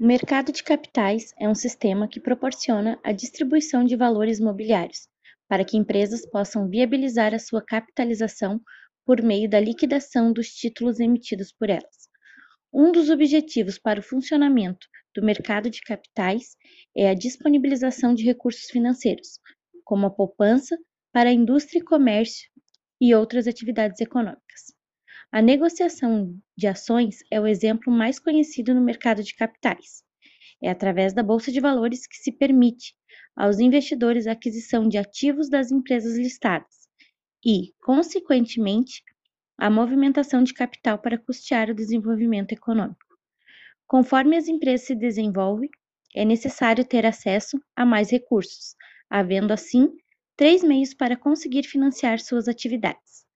O mercado de capitais é um sistema que proporciona a distribuição de valores mobiliários, para que empresas possam viabilizar a sua capitalização por meio da liquidação dos títulos emitidos por elas. Um dos objetivos para o funcionamento do mercado de capitais é a disponibilização de recursos financeiros, como a poupança para a indústria e comércio e outras atividades econômicas. A negociação de ações é o exemplo mais conhecido no mercado de capitais. É através da bolsa de valores que se permite aos investidores a aquisição de ativos das empresas listadas e, consequentemente, a movimentação de capital para custear o desenvolvimento econômico. Conforme as empresas se desenvolvem, é necessário ter acesso a mais recursos, havendo assim três meios para conseguir financiar suas atividades.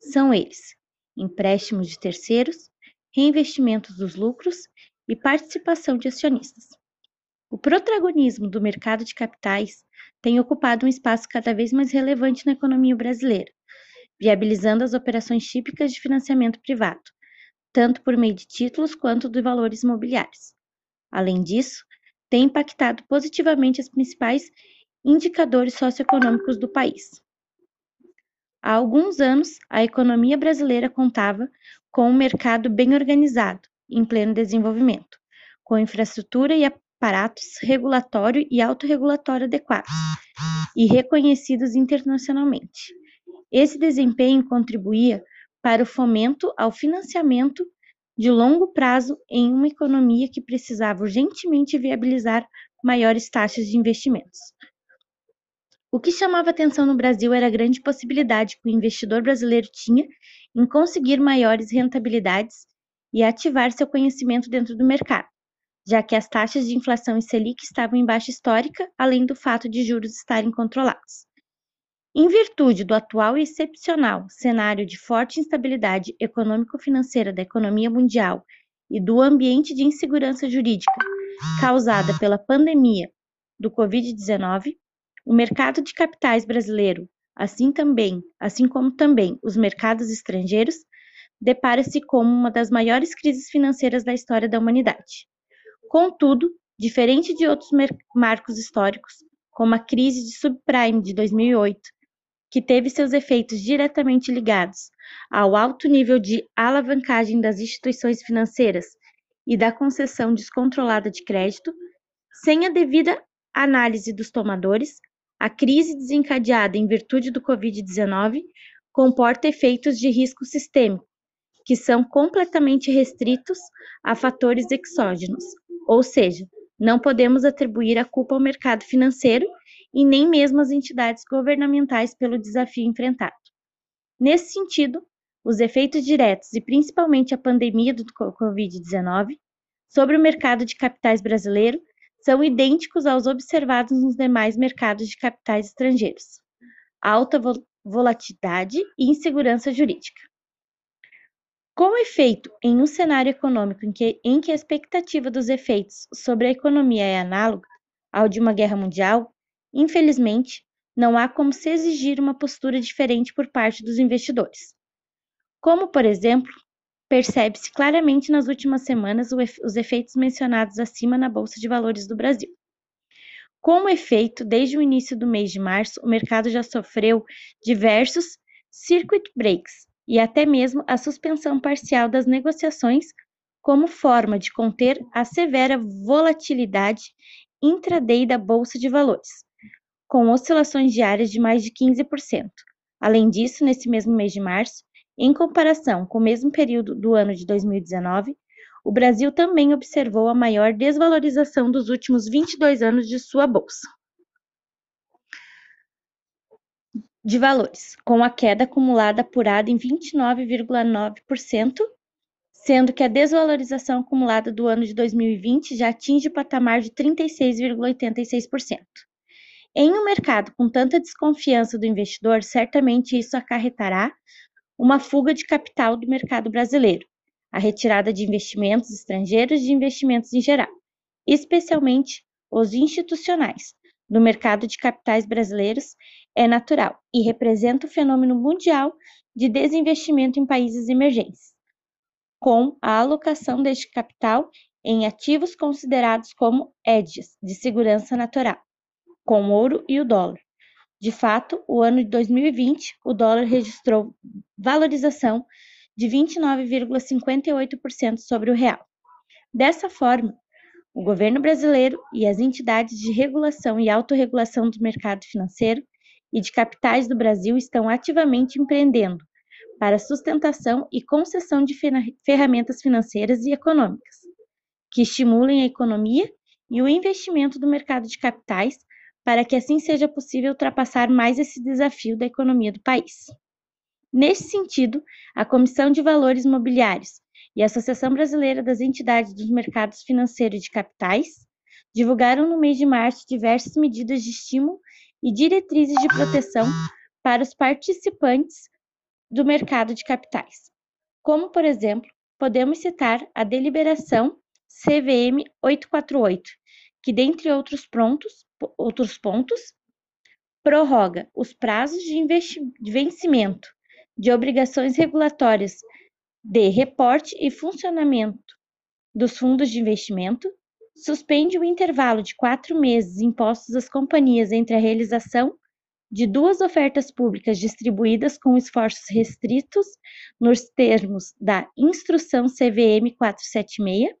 São eles: empréstimos de terceiros, reinvestimentos dos lucros e participação de acionistas. O protagonismo do mercado de capitais tem ocupado um espaço cada vez mais relevante na economia brasileira, viabilizando as operações típicas de financiamento privado, tanto por meio de títulos quanto de valores imobiliários. Além disso, tem impactado positivamente os principais indicadores socioeconômicos do país. Há alguns anos, a economia brasileira contava com um mercado bem organizado, em pleno desenvolvimento, com infraestrutura e aparatos regulatório e autorregulatório adequados e reconhecidos internacionalmente. Esse desempenho contribuía para o fomento ao financiamento de longo prazo em uma economia que precisava urgentemente viabilizar maiores taxas de investimentos. O que chamava atenção no Brasil era a grande possibilidade que o investidor brasileiro tinha em conseguir maiores rentabilidades e ativar seu conhecimento dentro do mercado, já que as taxas de inflação e Selic estavam em baixa histórica, além do fato de juros estarem controlados. Em virtude do atual e excepcional cenário de forte instabilidade econômico-financeira da economia mundial e do ambiente de insegurança jurídica causada pela pandemia do Covid-19, o mercado de capitais brasileiro, assim também, assim como também os mercados estrangeiros, depara-se com uma das maiores crises financeiras da história da humanidade. Contudo, diferente de outros marcos históricos, como a crise de subprime de 2008, que teve seus efeitos diretamente ligados ao alto nível de alavancagem das instituições financeiras e da concessão descontrolada de crédito, sem a devida análise dos tomadores, a crise desencadeada em virtude do Covid-19 comporta efeitos de risco sistêmico, que são completamente restritos a fatores exógenos, ou seja, não podemos atribuir a culpa ao mercado financeiro e nem mesmo às entidades governamentais pelo desafio enfrentado. Nesse sentido, os efeitos diretos e principalmente a pandemia do Covid-19 sobre o mercado de capitais brasileiro são idênticos aos observados nos demais mercados de capitais estrangeiros: alta volatilidade e insegurança jurídica. Com efeito em um cenário econômico em que, em que a expectativa dos efeitos sobre a economia é análoga ao de uma guerra mundial, infelizmente, não há como se exigir uma postura diferente por parte dos investidores. Como, por exemplo, percebe-se claramente nas últimas semanas os efeitos mencionados acima na Bolsa de Valores do Brasil. Como efeito, desde o início do mês de março, o mercado já sofreu diversos circuit breaks e até mesmo a suspensão parcial das negociações como forma de conter a severa volatilidade intraday da Bolsa de Valores, com oscilações diárias de mais de 15%. Além disso, nesse mesmo mês de março, em comparação com o mesmo período do ano de 2019, o Brasil também observou a maior desvalorização dos últimos 22 anos de sua bolsa de valores, com a queda acumulada apurada em 29,9%, sendo que a desvalorização acumulada do ano de 2020 já atinge o patamar de 36,86%. Em um mercado com tanta desconfiança do investidor, certamente isso acarretará uma fuga de capital do mercado brasileiro, a retirada de investimentos estrangeiros e de investimentos em geral, especialmente os institucionais, do mercado de capitais brasileiros é natural e representa o fenômeno mundial de desinvestimento em países emergentes, com a alocação deste capital em ativos considerados como hedges de segurança natural, com o ouro e o dólar. De fato, o ano de 2020, o dólar registrou valorização de 29,58% sobre o real. Dessa forma, o governo brasileiro e as entidades de regulação e autorregulação do mercado financeiro e de capitais do Brasil estão ativamente empreendendo para sustentação e concessão de ferramentas financeiras e econômicas que estimulem a economia e o investimento do mercado de capitais para que assim seja possível ultrapassar mais esse desafio da economia do país. Nesse sentido, a Comissão de Valores Mobiliários e a Associação Brasileira das Entidades dos Mercados Financeiros de Capitais divulgaram no mês de março diversas medidas de estímulo e diretrizes de proteção para os participantes do mercado de capitais, como, por exemplo, podemos citar a deliberação CVM 848, que, dentre outros, outros pontos, prorroga os prazos de, de vencimento de obrigações regulatórias de reporte e funcionamento dos fundos de investimento, suspende o intervalo de quatro meses impostos às companhias entre a realização de duas ofertas públicas distribuídas com esforços restritos nos termos da Instrução CVM 476,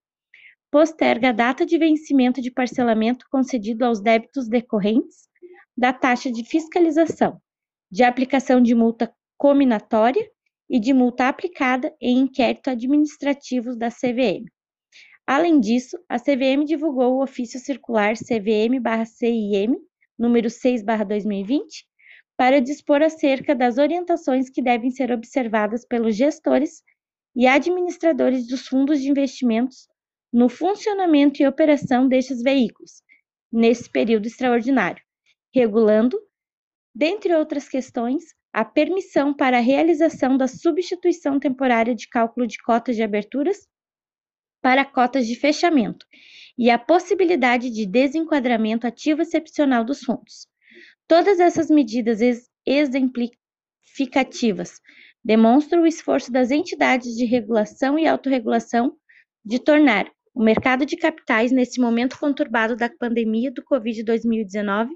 posterga a data de vencimento de parcelamento concedido aos débitos decorrentes da taxa de fiscalização, de aplicação de multa cominatória e de multa aplicada em inquérito administrativos da CVM. Além disso, a CVM divulgou o ofício circular CVM/CIM número 6/2020 para dispor acerca das orientações que devem ser observadas pelos gestores e administradores dos fundos de investimentos no funcionamento e operação destes veículos nesse período extraordinário, regulando, dentre outras questões, a permissão para a realização da substituição temporária de cálculo de cotas de aberturas para cotas de fechamento e a possibilidade de desenquadramento ativo excepcional dos fundos. Todas essas medidas exemplificativas demonstram o esforço das entidades de regulação e autorregulação de tornar o mercado de capitais, nesse momento conturbado da pandemia do Covid-2019,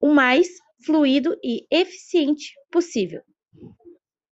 o mais fluido e eficiente possível.